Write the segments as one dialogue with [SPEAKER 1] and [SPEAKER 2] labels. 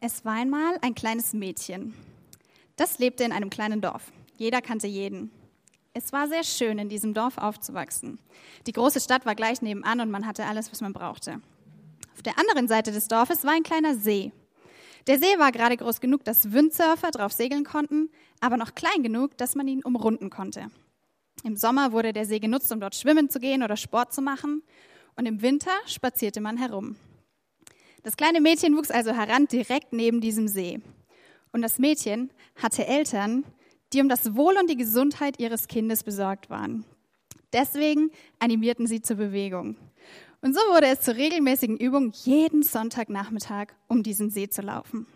[SPEAKER 1] Es war einmal ein kleines Mädchen. Das lebte in einem kleinen Dorf. Jeder kannte jeden. Es war sehr schön, in diesem Dorf aufzuwachsen. Die große Stadt war gleich nebenan und man hatte alles, was man brauchte. Auf der anderen Seite des Dorfes war ein kleiner See. Der See war gerade groß genug, dass Windsurfer drauf segeln konnten, aber noch klein genug, dass man ihn umrunden konnte. Im Sommer wurde der See genutzt, um dort schwimmen zu gehen oder Sport zu machen, und im Winter spazierte man herum. Das kleine Mädchen wuchs also heran direkt neben diesem See. Und das Mädchen hatte Eltern, die um das Wohl und die Gesundheit ihres Kindes besorgt waren. Deswegen animierten sie zur Bewegung. Und so wurde es zur regelmäßigen Übung, jeden Sonntagnachmittag um diesen See zu laufen.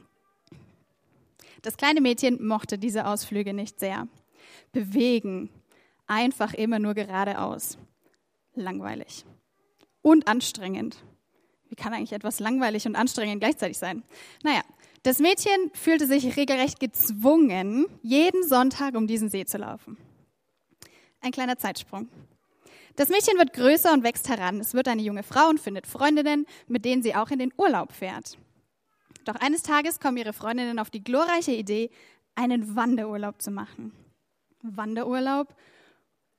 [SPEAKER 1] Das kleine Mädchen mochte diese Ausflüge nicht sehr. Bewegen, einfach immer nur geradeaus. Langweilig. Und anstrengend. Wie kann eigentlich etwas langweilig und anstrengend gleichzeitig sein? Naja, das Mädchen fühlte sich regelrecht gezwungen, jeden Sonntag um diesen See zu laufen. Ein kleiner Zeitsprung. Das Mädchen wird größer und wächst heran. Es wird eine junge Frau und findet Freundinnen, mit denen sie auch in den Urlaub fährt. Doch eines Tages kommen ihre Freundinnen auf die glorreiche Idee, einen Wanderurlaub zu machen. Wanderurlaub?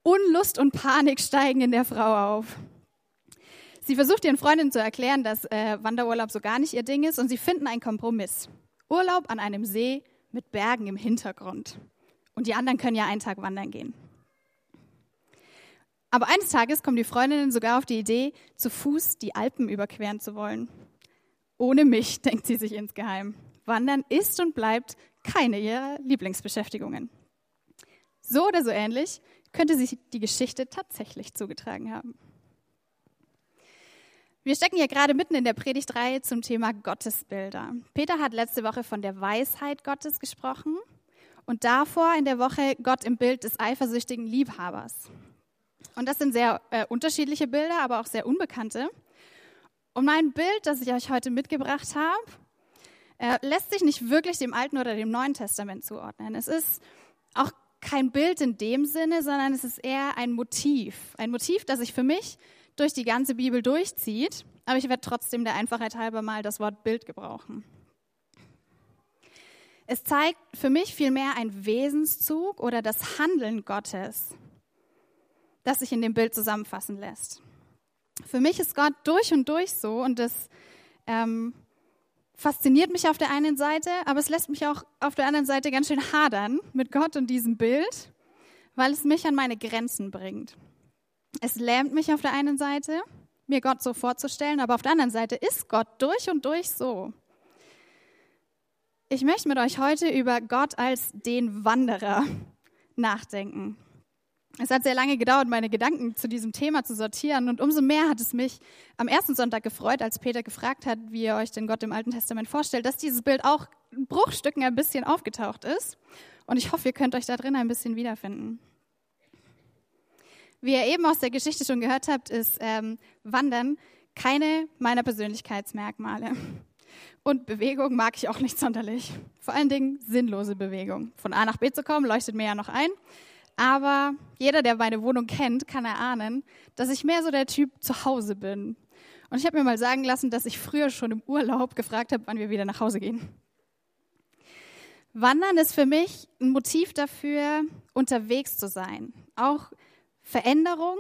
[SPEAKER 1] Unlust und Panik steigen in der Frau auf. Sie versucht ihren Freundinnen zu erklären, dass äh, Wanderurlaub so gar nicht ihr Ding ist und sie finden einen Kompromiss. Urlaub an einem See mit Bergen im Hintergrund. Und die anderen können ja einen Tag wandern gehen. Aber eines Tages kommen die Freundinnen sogar auf die Idee, zu Fuß die Alpen überqueren zu wollen. Ohne mich, denkt sie sich insgeheim. Wandern ist und bleibt keine ihrer Lieblingsbeschäftigungen. So oder so ähnlich könnte sich die Geschichte tatsächlich zugetragen haben. Wir stecken hier gerade mitten in der Predigtreihe zum Thema Gottesbilder. Peter hat letzte Woche von der Weisheit Gottes gesprochen und davor in der Woche Gott im Bild des eifersüchtigen Liebhabers. Und das sind sehr äh, unterschiedliche Bilder, aber auch sehr unbekannte. Und mein Bild, das ich euch heute mitgebracht habe, äh, lässt sich nicht wirklich dem Alten oder dem Neuen Testament zuordnen. Es ist auch kein Bild in dem Sinne, sondern es ist eher ein Motiv. Ein Motiv, das ich für mich durch die ganze Bibel durchzieht, aber ich werde trotzdem der Einfachheit halber mal das Wort Bild gebrauchen. Es zeigt für mich vielmehr ein Wesenszug oder das Handeln Gottes, das sich in dem Bild zusammenfassen lässt. Für mich ist Gott durch und durch so und das ähm, fasziniert mich auf der einen Seite, aber es lässt mich auch auf der anderen Seite ganz schön hadern mit Gott und diesem Bild, weil es mich an meine Grenzen bringt. Es lähmt mich auf der einen Seite, mir Gott so vorzustellen, aber auf der anderen Seite ist Gott durch und durch so. Ich möchte mit euch heute über Gott als den Wanderer nachdenken. Es hat sehr lange gedauert, meine Gedanken zu diesem Thema zu sortieren und umso mehr hat es mich am ersten Sonntag gefreut, als Peter gefragt hat, wie ihr euch den Gott im Alten Testament vorstellt, dass dieses Bild auch in Bruchstücken ein bisschen aufgetaucht ist. Und ich hoffe, ihr könnt euch da drin ein bisschen wiederfinden. Wie ihr eben aus der Geschichte schon gehört habt, ist ähm, Wandern keine meiner Persönlichkeitsmerkmale. Und Bewegung mag ich auch nicht sonderlich. Vor allen Dingen sinnlose Bewegung. Von A nach B zu kommen, leuchtet mir ja noch ein. Aber jeder, der meine Wohnung kennt, kann erahnen, dass ich mehr so der Typ zu Hause bin. Und ich habe mir mal sagen lassen, dass ich früher schon im Urlaub gefragt habe, wann wir wieder nach Hause gehen. Wandern ist für mich ein Motiv dafür, unterwegs zu sein. Auch Veränderung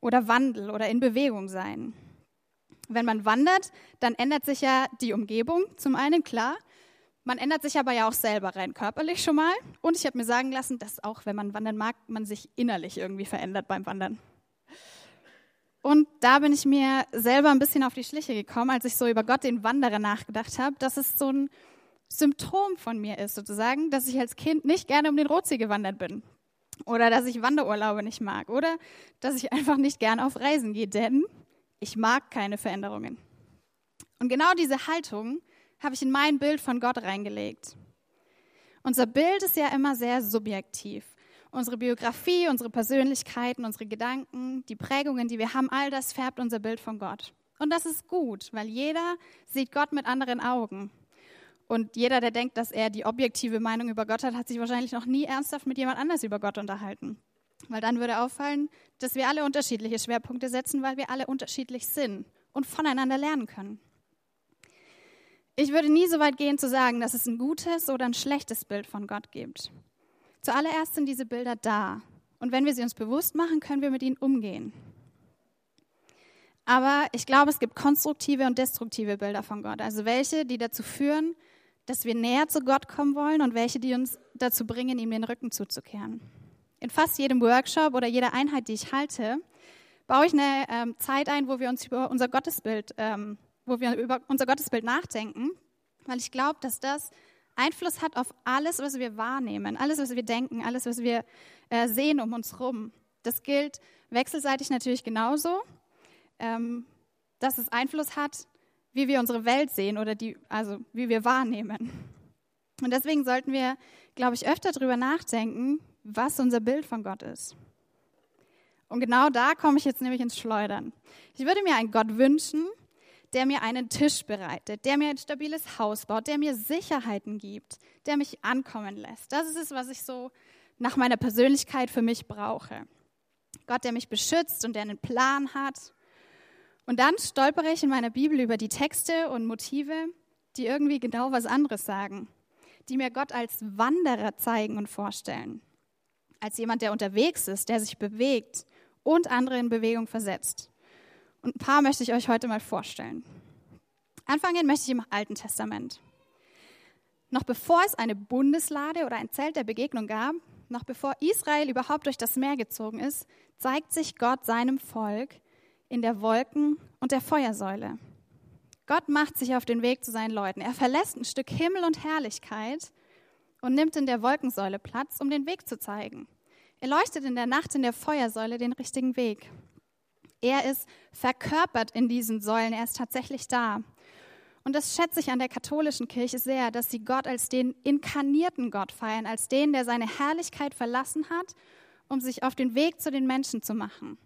[SPEAKER 1] oder Wandel oder in Bewegung sein. Wenn man wandert, dann ändert sich ja die Umgebung zum einen, klar. Man ändert sich aber ja auch selber rein körperlich schon mal. Und ich habe mir sagen lassen, dass auch wenn man wandern mag, man sich innerlich irgendwie verändert beim Wandern. Und da bin ich mir selber ein bisschen auf die Schliche gekommen, als ich so über Gott den Wanderer nachgedacht habe, dass es so ein Symptom von mir ist, sozusagen, dass ich als Kind nicht gerne um den Rotsee gewandert bin. Oder dass ich Wanderurlaube nicht mag. Oder dass ich einfach nicht gerne auf Reisen gehe, denn ich mag keine Veränderungen. Und genau diese Haltung habe ich in mein Bild von Gott reingelegt. Unser Bild ist ja immer sehr subjektiv. Unsere Biografie, unsere Persönlichkeiten, unsere Gedanken, die Prägungen, die wir haben, all das färbt unser Bild von Gott. Und das ist gut, weil jeder sieht Gott mit anderen Augen. Und jeder, der denkt, dass er die objektive Meinung über Gott hat, hat sich wahrscheinlich noch nie ernsthaft mit jemand anders über Gott unterhalten. Weil dann würde auffallen, dass wir alle unterschiedliche Schwerpunkte setzen, weil wir alle unterschiedlich sind und voneinander lernen können. Ich würde nie so weit gehen zu sagen, dass es ein gutes oder ein schlechtes Bild von Gott gibt. Zuallererst sind diese Bilder da. Und wenn wir sie uns bewusst machen, können wir mit ihnen umgehen. Aber ich glaube, es gibt konstruktive und destruktive Bilder von Gott. Also welche, die dazu führen, dass wir näher zu Gott kommen wollen und welche, die uns dazu bringen, ihm den Rücken zuzukehren. In fast jedem Workshop oder jeder Einheit, die ich halte, baue ich eine ähm, Zeit ein, wo wir uns über unser Gottesbild, ähm, wo wir über unser Gottesbild nachdenken, weil ich glaube, dass das Einfluss hat auf alles, was wir wahrnehmen, alles, was wir denken, alles, was wir äh, sehen um uns herum. Das gilt wechselseitig natürlich genauso, ähm, dass es Einfluss hat, wie wir unsere Welt sehen oder die, also wie wir wahrnehmen. Und deswegen sollten wir, glaube ich, öfter darüber nachdenken, was unser Bild von Gott ist. Und genau da komme ich jetzt nämlich ins Schleudern. Ich würde mir einen Gott wünschen, der mir einen Tisch bereitet, der mir ein stabiles Haus baut, der mir Sicherheiten gibt, der mich ankommen lässt. Das ist es, was ich so nach meiner Persönlichkeit für mich brauche. Gott, der mich beschützt und der einen Plan hat. Und dann stolpere ich in meiner Bibel über die Texte und Motive, die irgendwie genau was anderes sagen, die mir Gott als Wanderer zeigen und vorstellen, als jemand, der unterwegs ist, der sich bewegt und andere in Bewegung versetzt. Und ein paar möchte ich euch heute mal vorstellen. Anfangen möchte ich im Alten Testament. Noch bevor es eine Bundeslade oder ein Zelt der Begegnung gab, noch bevor Israel überhaupt durch das Meer gezogen ist, zeigt sich Gott seinem Volk in der Wolken und der Feuersäule. Gott macht sich auf den Weg zu seinen Leuten. Er verlässt ein Stück Himmel und Herrlichkeit und nimmt in der Wolkensäule Platz, um den Weg zu zeigen. Er leuchtet in der Nacht in der Feuersäule den richtigen Weg. Er ist verkörpert in diesen Säulen, er ist tatsächlich da. Und das schätze ich an der katholischen Kirche sehr, dass sie Gott als den inkarnierten Gott feiern, als den, der seine Herrlichkeit verlassen hat, um sich auf den Weg zu den Menschen zu machen.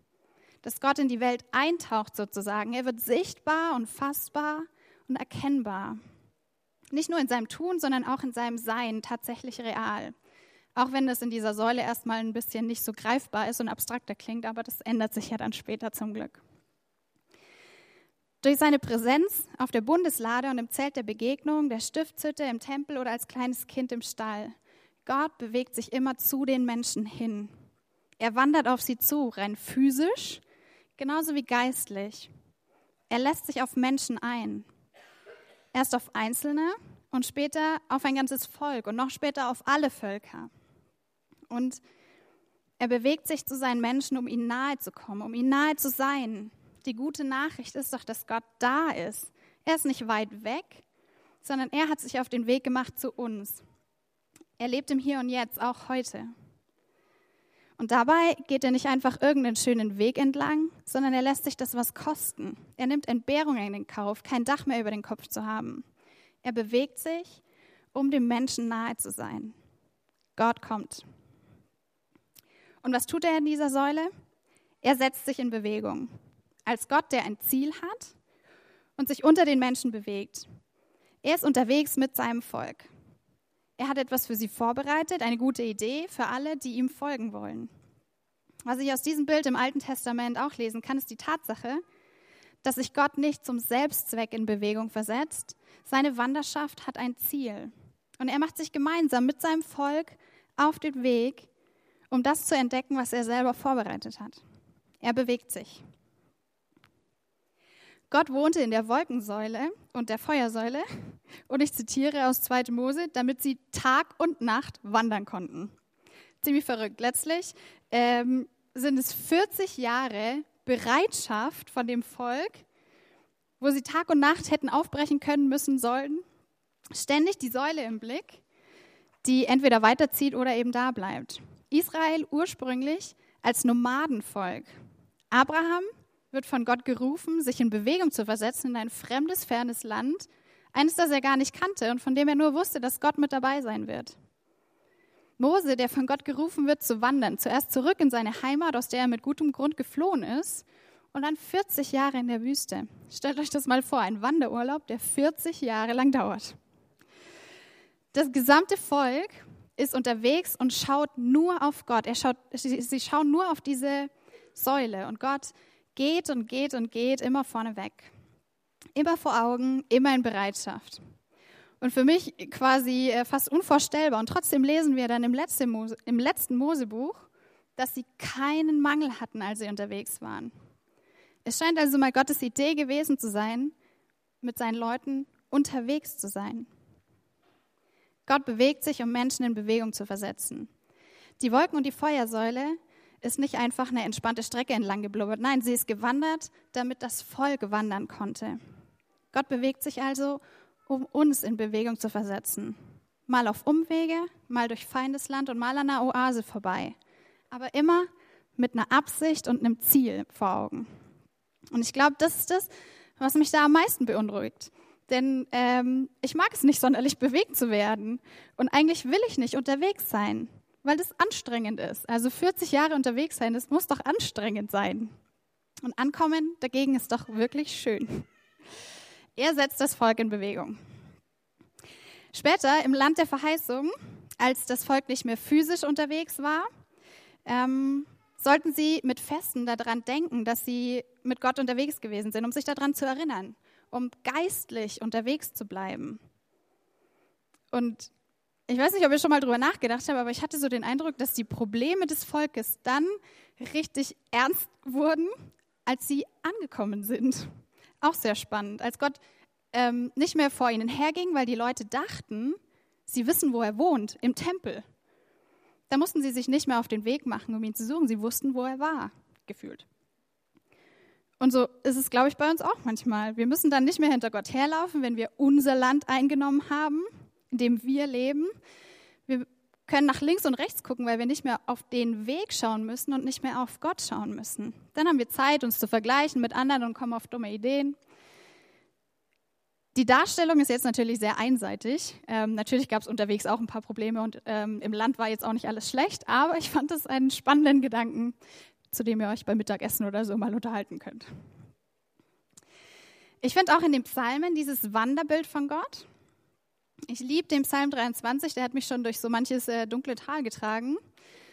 [SPEAKER 1] Dass Gott in die Welt eintaucht sozusagen. Er wird sichtbar und fassbar und erkennbar. Nicht nur in seinem Tun, sondern auch in seinem Sein tatsächlich real. Auch wenn das in dieser Säule erstmal ein bisschen nicht so greifbar ist und abstrakter klingt, aber das ändert sich ja dann später zum Glück. Durch seine Präsenz auf der Bundeslade und im Zelt der Begegnung, der Stiftshütte, im Tempel oder als kleines Kind im Stall. Gott bewegt sich immer zu den Menschen hin. Er wandert auf sie zu, rein physisch, genauso wie geistlich. Er lässt sich auf Menschen ein. Erst auf Einzelne und später auf ein ganzes Volk und noch später auf alle Völker. Und er bewegt sich zu seinen Menschen, um ihnen nahe zu kommen, um ihnen nahe zu sein. Die gute Nachricht ist doch, dass Gott da ist. Er ist nicht weit weg, sondern er hat sich auf den Weg gemacht zu uns. Er lebt im Hier und Jetzt, auch heute. Und dabei geht er nicht einfach irgendeinen schönen Weg entlang, sondern er lässt sich das was kosten. Er nimmt Entbehrungen in den Kauf, kein Dach mehr über den Kopf zu haben. Er bewegt sich, um dem Menschen nahe zu sein. Gott kommt. Und was tut er in dieser Säule? Er setzt sich in Bewegung. Als Gott, der ein Ziel hat und sich unter den Menschen bewegt. Er ist unterwegs mit seinem Volk. Er hat etwas für sie vorbereitet, eine gute Idee für alle, die ihm folgen wollen. Was ich aus diesem Bild im Alten Testament auch lesen kann, ist die Tatsache, dass sich Gott nicht zum Selbstzweck in Bewegung versetzt. Seine Wanderschaft hat ein Ziel. Und er macht sich gemeinsam mit seinem Volk auf den Weg, um das zu entdecken, was er selber vorbereitet hat. Er bewegt sich. Gott wohnte in der Wolkensäule und der Feuersäule, und ich zitiere aus 2. Mose, damit sie Tag und Nacht wandern konnten. Ziemlich verrückt. Letztlich ähm, sind es 40 Jahre Bereitschaft von dem Volk, wo sie Tag und Nacht hätten aufbrechen können, müssen, sollten, ständig die Säule im Blick, die entweder weiterzieht oder eben da bleibt. Israel ursprünglich als Nomadenvolk. Abraham wird von Gott gerufen, sich in Bewegung zu versetzen in ein fremdes, fernes Land, eines, das er gar nicht kannte und von dem er nur wusste, dass Gott mit dabei sein wird. Mose, der von Gott gerufen wird, zu wandern, zuerst zurück in seine Heimat, aus der er mit gutem Grund geflohen ist, und dann 40 Jahre in der Wüste. Stellt euch das mal vor, ein Wanderurlaub, der 40 Jahre lang dauert. Das gesamte Volk ist unterwegs und schaut nur auf Gott. Er schaut, sie schauen nur auf diese Säule und Gott geht und geht und geht immer vorne weg. Immer vor Augen, immer in Bereitschaft. Und für mich quasi äh, fast unvorstellbar. Und trotzdem lesen wir dann im letzten, Mose, im letzten Mosebuch, dass sie keinen Mangel hatten, als sie unterwegs waren. Es scheint also mal Gottes Idee gewesen zu sein, mit seinen Leuten unterwegs zu sein. Gott bewegt sich, um Menschen in Bewegung zu versetzen. Die Wolken und die Feuersäule ist nicht einfach eine entspannte Strecke entlang geblubbert. Nein, sie ist gewandert, damit das Volk wandern konnte. Gott bewegt sich also, um uns in Bewegung zu versetzen. Mal auf Umwege, mal durch Feindesland und mal an einer Oase vorbei. Aber immer mit einer Absicht und einem Ziel vor Augen. Und ich glaube, das ist das, was mich da am meisten beunruhigt. Denn ähm, ich mag es nicht sonderlich bewegt zu werden. Und eigentlich will ich nicht unterwegs sein, weil das anstrengend ist. Also 40 Jahre unterwegs sein, das muss doch anstrengend sein. Und ankommen dagegen ist doch wirklich schön. Er setzt das Volk in Bewegung. Später im Land der Verheißung, als das Volk nicht mehr physisch unterwegs war, ähm, sollten sie mit Festen daran denken, dass sie mit Gott unterwegs gewesen sind, um sich daran zu erinnern, um geistlich unterwegs zu bleiben. Und ich weiß nicht, ob ihr schon mal drüber nachgedacht habt, aber ich hatte so den Eindruck, dass die Probleme des Volkes dann richtig ernst wurden, als sie angekommen sind. Auch sehr spannend, als Gott ähm, nicht mehr vor ihnen herging, weil die Leute dachten, sie wissen, wo er wohnt, im Tempel. Da mussten sie sich nicht mehr auf den Weg machen, um ihn zu suchen. Sie wussten, wo er war, gefühlt. Und so ist es, glaube ich, bei uns auch manchmal. Wir müssen dann nicht mehr hinter Gott herlaufen, wenn wir unser Land eingenommen haben, in dem wir leben. Wir können nach links und rechts gucken, weil wir nicht mehr auf den Weg schauen müssen und nicht mehr auf Gott schauen müssen. Dann haben wir Zeit, uns zu vergleichen mit anderen und kommen auf dumme Ideen. Die Darstellung ist jetzt natürlich sehr einseitig. Ähm, natürlich gab es unterwegs auch ein paar Probleme und ähm, im Land war jetzt auch nicht alles schlecht, aber ich fand es einen spannenden Gedanken, zu dem ihr euch beim Mittagessen oder so mal unterhalten könnt. Ich finde auch in den Psalmen dieses Wanderbild von Gott. Ich liebe den Psalm 23, der hat mich schon durch so manches äh, dunkle Tal getragen.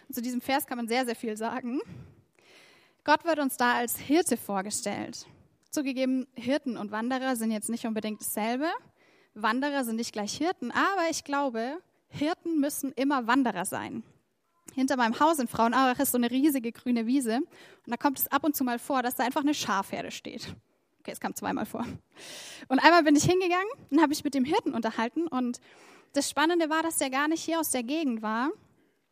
[SPEAKER 1] Und zu diesem Vers kann man sehr, sehr viel sagen. Gott wird uns da als Hirte vorgestellt. Zugegeben, Hirten und Wanderer sind jetzt nicht unbedingt dasselbe. Wanderer sind nicht gleich Hirten, aber ich glaube, Hirten müssen immer Wanderer sein. Hinter meinem Haus in Frauenaurach ist so eine riesige grüne Wiese. Und da kommt es ab und zu mal vor, dass da einfach eine Schafherde steht. Okay, es kam zweimal vor. Und einmal bin ich hingegangen und habe mich mit dem Hirten unterhalten. Und das Spannende war, dass der gar nicht hier aus der Gegend war,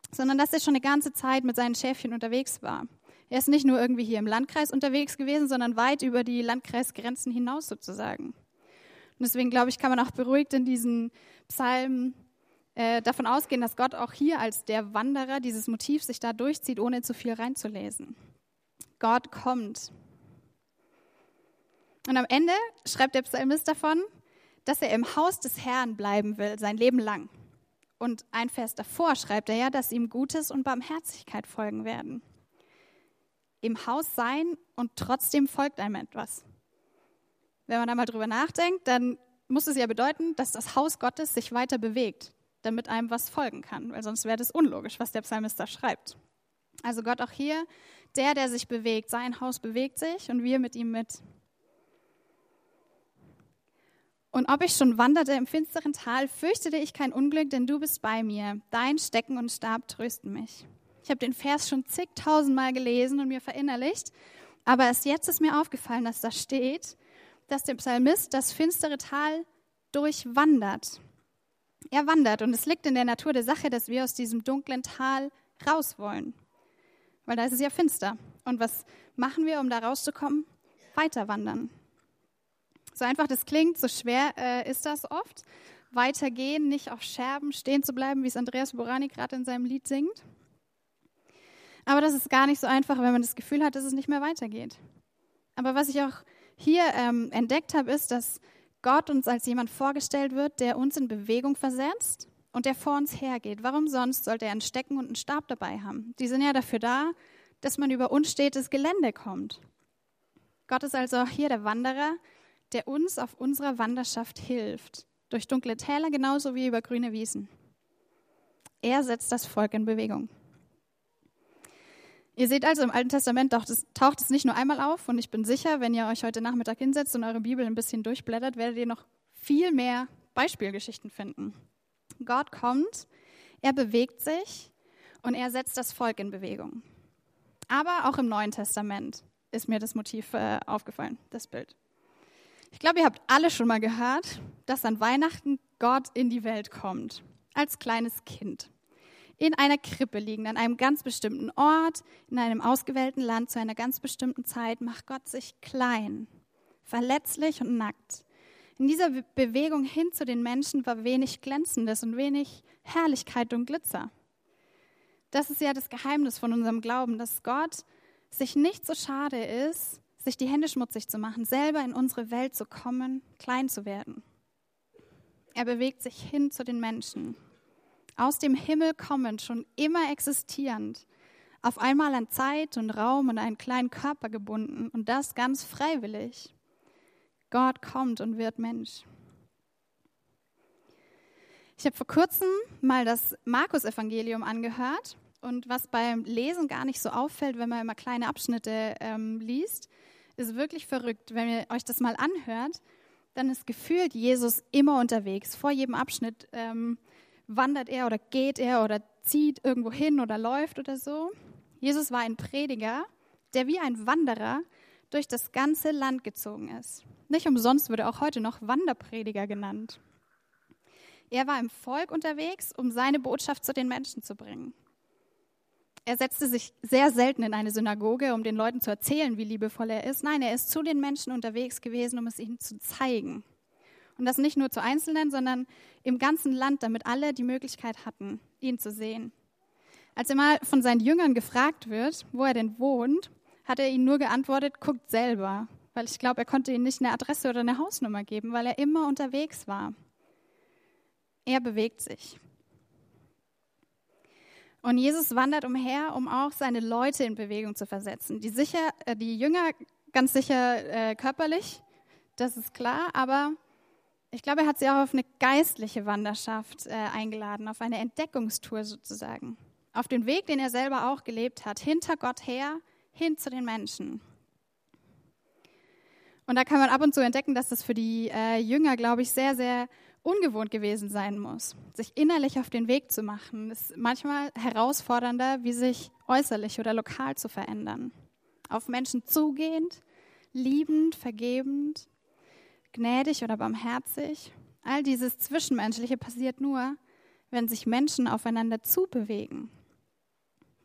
[SPEAKER 1] sondern dass er schon eine ganze Zeit mit seinen Schäfchen unterwegs war. Er ist nicht nur irgendwie hier im Landkreis unterwegs gewesen, sondern weit über die Landkreisgrenzen hinaus sozusagen. Und deswegen glaube ich, kann man auch beruhigt in diesen Psalmen äh, davon ausgehen, dass Gott auch hier als der Wanderer dieses Motiv sich da durchzieht, ohne zu viel reinzulesen. Gott kommt. Und am Ende schreibt der Psalmist davon, dass er im Haus des Herrn bleiben will, sein Leben lang. Und ein Vers davor schreibt er ja, dass ihm Gutes und Barmherzigkeit folgen werden. Im Haus sein und trotzdem folgt einem etwas. Wenn man da mal drüber nachdenkt, dann muss es ja bedeuten, dass das Haus Gottes sich weiter bewegt, damit einem was folgen kann, weil sonst wäre das unlogisch, was der Psalmist da schreibt. Also Gott auch hier, der, der sich bewegt, sein Haus bewegt sich und wir mit ihm mit. Und ob ich schon wanderte im finsteren Tal, fürchtete ich kein Unglück, denn du bist bei mir. Dein Stecken und Stab trösten mich. Ich habe den Vers schon zigtausendmal gelesen und mir verinnerlicht, aber erst jetzt ist mir aufgefallen, dass da steht, dass der Psalmist das finstere Tal durchwandert. Er wandert und es liegt in der Natur der Sache, dass wir aus diesem dunklen Tal raus wollen. Weil da ist es ja finster. Und was machen wir, um da rauszukommen? Weiter wandern. So einfach das klingt, so schwer äh, ist das oft. Weitergehen, nicht auf Scherben stehen zu bleiben, wie es Andreas Borani gerade in seinem Lied singt. Aber das ist gar nicht so einfach, wenn man das Gefühl hat, dass es nicht mehr weitergeht. Aber was ich auch hier ähm, entdeckt habe, ist, dass Gott uns als jemand vorgestellt wird, der uns in Bewegung versetzt und der vor uns hergeht. Warum sonst sollte er ein Stecken und einen Stab dabei haben? Die sind ja dafür da, dass man über unstetes Gelände kommt. Gott ist also auch hier der Wanderer, der uns auf unserer Wanderschaft hilft. Durch dunkle Täler genauso wie über grüne Wiesen. Er setzt das Volk in Bewegung. Ihr seht also, im Alten Testament taucht es, taucht es nicht nur einmal auf und ich bin sicher, wenn ihr euch heute Nachmittag hinsetzt und eure Bibel ein bisschen durchblättert, werdet ihr noch viel mehr Beispielgeschichten finden. Gott kommt, er bewegt sich und er setzt das Volk in Bewegung. Aber auch im Neuen Testament ist mir das Motiv äh, aufgefallen, das Bild. Ich glaube, ihr habt alle schon mal gehört, dass an Weihnachten Gott in die Welt kommt, als kleines Kind. In einer Krippe liegend, an einem ganz bestimmten Ort, in einem ausgewählten Land zu einer ganz bestimmten Zeit, macht Gott sich klein, verletzlich und nackt. In dieser Bewegung hin zu den Menschen war wenig Glänzendes und wenig Herrlichkeit und Glitzer. Das ist ja das Geheimnis von unserem Glauben, dass Gott sich nicht so schade ist, sich die Hände schmutzig zu machen, selber in unsere Welt zu kommen, klein zu werden. Er bewegt sich hin zu den Menschen. Aus dem Himmel kommend, schon immer existierend, auf einmal an Zeit und Raum und einen kleinen Körper gebunden und das ganz freiwillig. Gott kommt und wird Mensch. Ich habe vor kurzem mal das Markus-Evangelium angehört und was beim Lesen gar nicht so auffällt, wenn man immer kleine Abschnitte ähm, liest, ist wirklich verrückt. Wenn ihr euch das mal anhört, dann ist gefühlt Jesus immer unterwegs. Vor jedem Abschnitt ähm, wandert er oder geht er oder zieht irgendwo hin oder läuft oder so. Jesus war ein Prediger, der wie ein Wanderer durch das ganze Land gezogen ist. Nicht umsonst wird er auch heute noch Wanderprediger genannt. Er war im Volk unterwegs, um seine Botschaft zu den Menschen zu bringen. Er setzte sich sehr selten in eine Synagoge, um den Leuten zu erzählen, wie liebevoll er ist. Nein, er ist zu den Menschen unterwegs gewesen, um es ihnen zu zeigen. Und das nicht nur zu Einzelnen, sondern im ganzen Land, damit alle die Möglichkeit hatten, ihn zu sehen. Als er mal von seinen Jüngern gefragt wird, wo er denn wohnt, hat er ihnen nur geantwortet, guckt selber. Weil ich glaube, er konnte ihnen nicht eine Adresse oder eine Hausnummer geben, weil er immer unterwegs war. Er bewegt sich. Und Jesus wandert umher, um auch seine Leute in Bewegung zu versetzen. Die, sicher, äh, die Jünger ganz sicher äh, körperlich, das ist klar, aber ich glaube, er hat sie auch auf eine geistliche Wanderschaft äh, eingeladen, auf eine Entdeckungstour sozusagen. Auf den Weg, den er selber auch gelebt hat, hinter Gott her, hin zu den Menschen. Und da kann man ab und zu entdecken, dass das für die äh, Jünger, glaube ich, sehr, sehr ungewohnt gewesen sein muss, sich innerlich auf den Weg zu machen, ist manchmal herausfordernder, wie sich äußerlich oder lokal zu verändern. Auf Menschen zugehend, liebend, vergebend, gnädig oder barmherzig. All dieses Zwischenmenschliche passiert nur, wenn sich Menschen aufeinander zubewegen.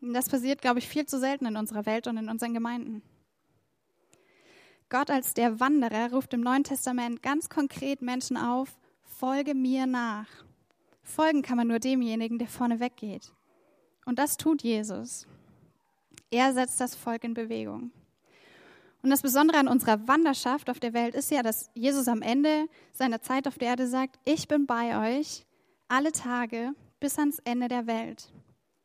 [SPEAKER 1] Und das passiert, glaube ich, viel zu selten in unserer Welt und in unseren Gemeinden. Gott als der Wanderer ruft im Neuen Testament ganz konkret Menschen auf, folge mir nach. Folgen kann man nur demjenigen, der vorne weggeht. Und das tut Jesus. Er setzt das Volk in Bewegung. Und das Besondere an unserer Wanderschaft auf der Welt ist ja, dass Jesus am Ende seiner Zeit auf der Erde sagt, ich bin bei euch alle Tage bis ans Ende der Welt.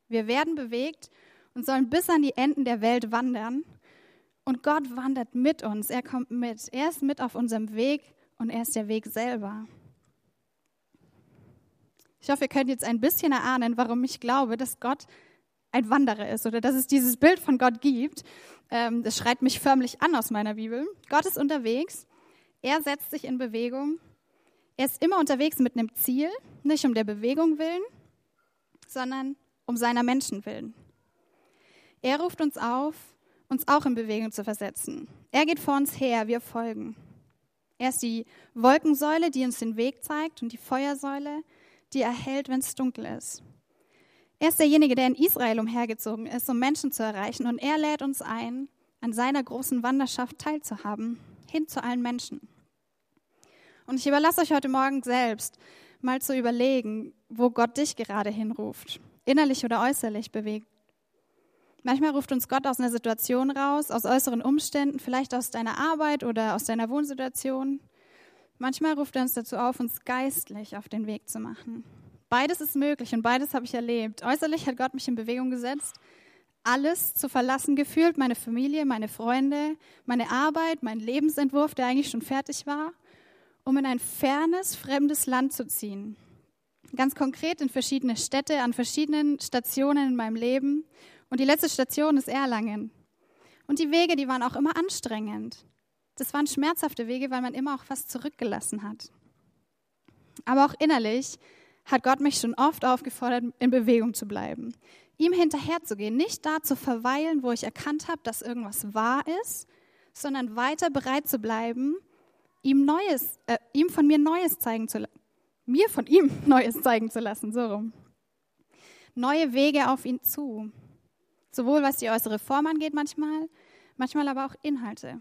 [SPEAKER 1] Wir werden bewegt und sollen bis an die Enden der Welt wandern. Und Gott wandert mit uns. Er kommt mit. Er ist mit auf unserem Weg und er ist der Weg selber. Ich hoffe, ihr könnt jetzt ein bisschen erahnen, warum ich glaube, dass Gott ein Wanderer ist oder dass es dieses Bild von Gott gibt. Ähm, das schreit mich förmlich an aus meiner Bibel. Gott ist unterwegs, er setzt sich in Bewegung. Er ist immer unterwegs mit einem Ziel, nicht um der Bewegung willen, sondern um seiner Menschen willen. Er ruft uns auf, uns auch in Bewegung zu versetzen. Er geht vor uns her, wir folgen. Er ist die Wolkensäule, die uns den Weg zeigt und die Feuersäule, die erhält, wenn es dunkel ist. Er ist derjenige, der in Israel umhergezogen ist, um Menschen zu erreichen. Und er lädt uns ein, an seiner großen Wanderschaft teilzuhaben, hin zu allen Menschen. Und ich überlasse euch heute Morgen selbst mal zu überlegen, wo Gott dich gerade hinruft, innerlich oder äußerlich bewegt. Manchmal ruft uns Gott aus einer Situation raus, aus äußeren Umständen, vielleicht aus deiner Arbeit oder aus deiner Wohnsituation. Manchmal ruft er uns dazu auf, uns geistlich auf den Weg zu machen. Beides ist möglich und beides habe ich erlebt. Äußerlich hat Gott mich in Bewegung gesetzt, alles zu verlassen gefühlt, meine Familie, meine Freunde, meine Arbeit, mein Lebensentwurf, der eigentlich schon fertig war, um in ein fernes, fremdes Land zu ziehen. Ganz konkret in verschiedene Städte, an verschiedenen Stationen in meinem Leben. Und die letzte Station ist Erlangen. Und die Wege, die waren auch immer anstrengend. Das waren schmerzhafte Wege, weil man immer auch was zurückgelassen hat. Aber auch innerlich hat Gott mich schon oft aufgefordert, in Bewegung zu bleiben, ihm hinterherzugehen, nicht da zu verweilen, wo ich erkannt habe, dass irgendwas wahr ist, sondern weiter bereit zu bleiben, ihm Neues, äh, ihm von mir Neues zeigen zu mir von ihm Neues zeigen zu lassen, so rum. Neue Wege auf ihn zu. Sowohl was die äußere Form angeht manchmal, manchmal aber auch Inhalte.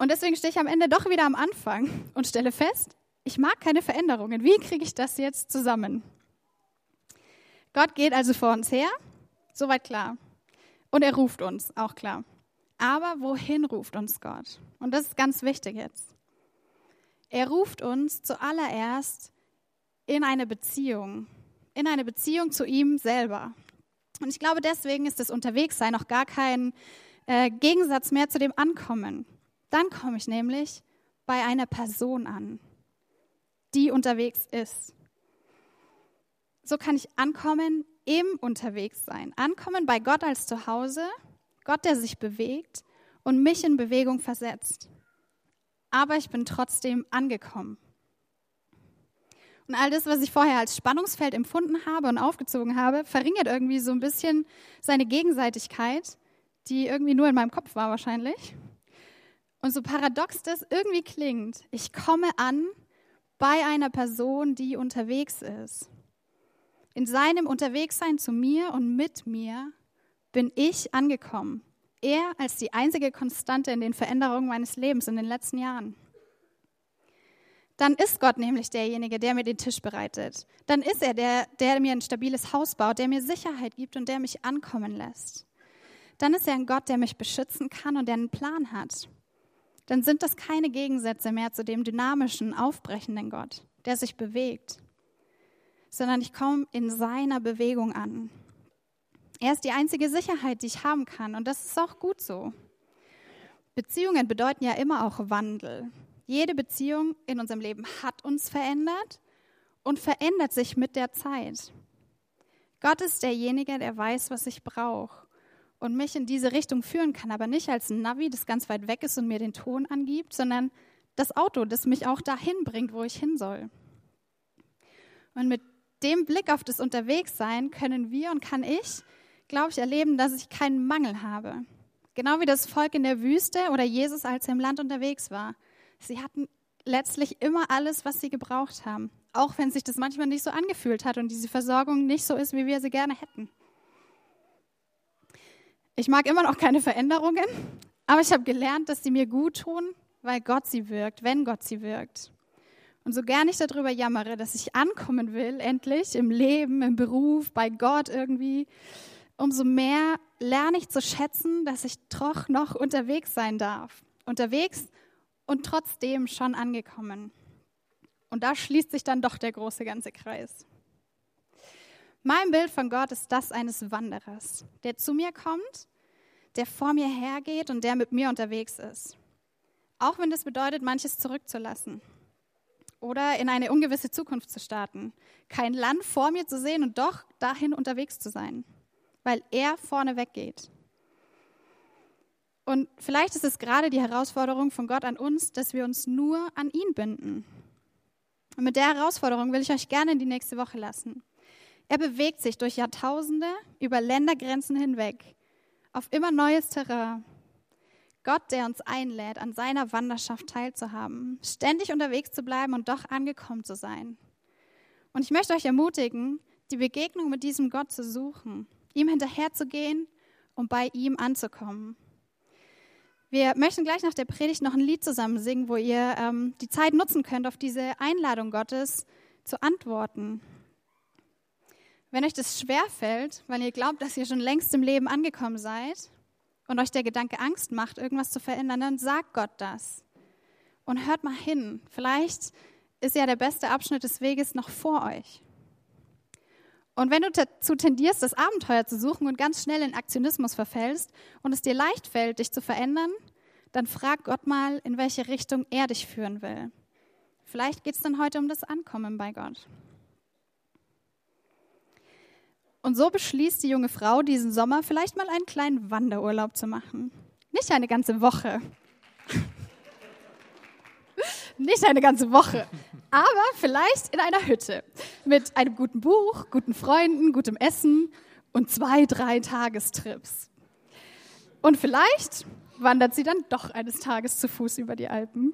[SPEAKER 1] Und deswegen stehe ich am Ende doch wieder am Anfang und stelle fest, ich mag keine Veränderungen. Wie kriege ich das jetzt zusammen? Gott geht also vor uns her, soweit klar. Und er ruft uns, auch klar. Aber wohin ruft uns Gott? Und das ist ganz wichtig jetzt. Er ruft uns zuallererst in eine Beziehung, in eine Beziehung zu ihm selber. Und ich glaube, deswegen ist das Unterwegssein noch gar kein äh, Gegensatz mehr zu dem Ankommen. Dann komme ich nämlich bei einer Person an, die unterwegs ist. So kann ich ankommen im Unterwegssein. Ankommen bei Gott als Zuhause, Gott, der sich bewegt und mich in Bewegung versetzt. Aber ich bin trotzdem angekommen. Und all das, was ich vorher als Spannungsfeld empfunden habe und aufgezogen habe, verringert irgendwie so ein bisschen seine Gegenseitigkeit, die irgendwie nur in meinem Kopf war wahrscheinlich. Und so paradox das irgendwie klingt, ich komme an bei einer Person, die unterwegs ist. In seinem Unterwegssein zu mir und mit mir bin ich angekommen. Er als die einzige Konstante in den Veränderungen meines Lebens in den letzten Jahren dann ist Gott nämlich derjenige, der mir den Tisch bereitet. Dann ist er der, der mir ein stabiles Haus baut, der mir Sicherheit gibt und der mich ankommen lässt. Dann ist er ein Gott, der mich beschützen kann und der einen Plan hat. Dann sind das keine Gegensätze mehr zu dem dynamischen, aufbrechenden Gott, der sich bewegt, sondern ich komme in seiner Bewegung an. Er ist die einzige Sicherheit, die ich haben kann und das ist auch gut so. Beziehungen bedeuten ja immer auch Wandel. Jede Beziehung in unserem Leben hat uns verändert und verändert sich mit der Zeit. Gott ist derjenige, der weiß, was ich brauche und mich in diese Richtung führen kann, aber nicht als Navi, das ganz weit weg ist und mir den Ton angibt, sondern das Auto, das mich auch dahin bringt, wo ich hin soll. Und mit dem Blick auf das Unterwegssein können wir und kann ich, glaube ich, erleben, dass ich keinen Mangel habe. Genau wie das Volk in der Wüste oder Jesus, als er im Land unterwegs war. Sie hatten letztlich immer alles, was sie gebraucht haben, auch wenn sich das manchmal nicht so angefühlt hat und diese Versorgung nicht so ist, wie wir sie gerne hätten. Ich mag immer noch keine Veränderungen, aber ich habe gelernt, dass sie mir gut tun, weil Gott sie wirkt, wenn Gott sie wirkt. Und so gern ich darüber jammere, dass ich ankommen will, endlich im Leben, im Beruf, bei Gott irgendwie, umso mehr lerne ich zu schätzen, dass ich doch noch unterwegs sein darf. Unterwegs und trotzdem schon angekommen. Und da schließt sich dann doch der große ganze Kreis. Mein Bild von Gott ist das eines Wanderers, der zu mir kommt, der vor mir hergeht und der mit mir unterwegs ist. Auch wenn das bedeutet, manches zurückzulassen oder in eine ungewisse Zukunft zu starten, kein Land vor mir zu sehen und doch dahin unterwegs zu sein, weil er vorne weggeht. Und vielleicht ist es gerade die Herausforderung von Gott an uns, dass wir uns nur an ihn binden. Und mit der Herausforderung will ich euch gerne in die nächste Woche lassen. Er bewegt sich durch Jahrtausende über Ländergrenzen hinweg auf immer neues Terrain. Gott, der uns einlädt, an seiner Wanderschaft teilzuhaben, ständig unterwegs zu bleiben und doch angekommen zu sein. Und ich möchte euch ermutigen, die Begegnung mit diesem Gott zu suchen, ihm hinterherzugehen und bei ihm anzukommen. Wir möchten gleich nach der Predigt noch ein Lied zusammen singen, wo ihr ähm, die Zeit nutzen könnt, auf diese Einladung Gottes zu antworten. Wenn euch das schwerfällt, weil ihr glaubt, dass ihr schon längst im Leben angekommen seid und euch der Gedanke Angst macht, irgendwas zu verändern, dann sagt Gott das. Und hört mal hin. Vielleicht ist ja der beste Abschnitt des Weges noch vor euch. Und wenn du dazu tendierst, das Abenteuer zu suchen und ganz schnell in Aktionismus verfällst und es dir leicht fällt, dich zu verändern, dann frag Gott mal, in welche Richtung er dich führen will. Vielleicht geht es dann heute um das Ankommen bei Gott. Und so beschließt die junge Frau diesen Sommer vielleicht mal einen kleinen Wanderurlaub zu machen. Nicht eine ganze Woche. Nicht eine ganze Woche. Aber vielleicht in einer Hütte mit einem guten Buch, guten Freunden, gutem Essen und zwei, drei Tagestrips. Und vielleicht wandert sie dann doch eines Tages zu Fuß über die Alpen.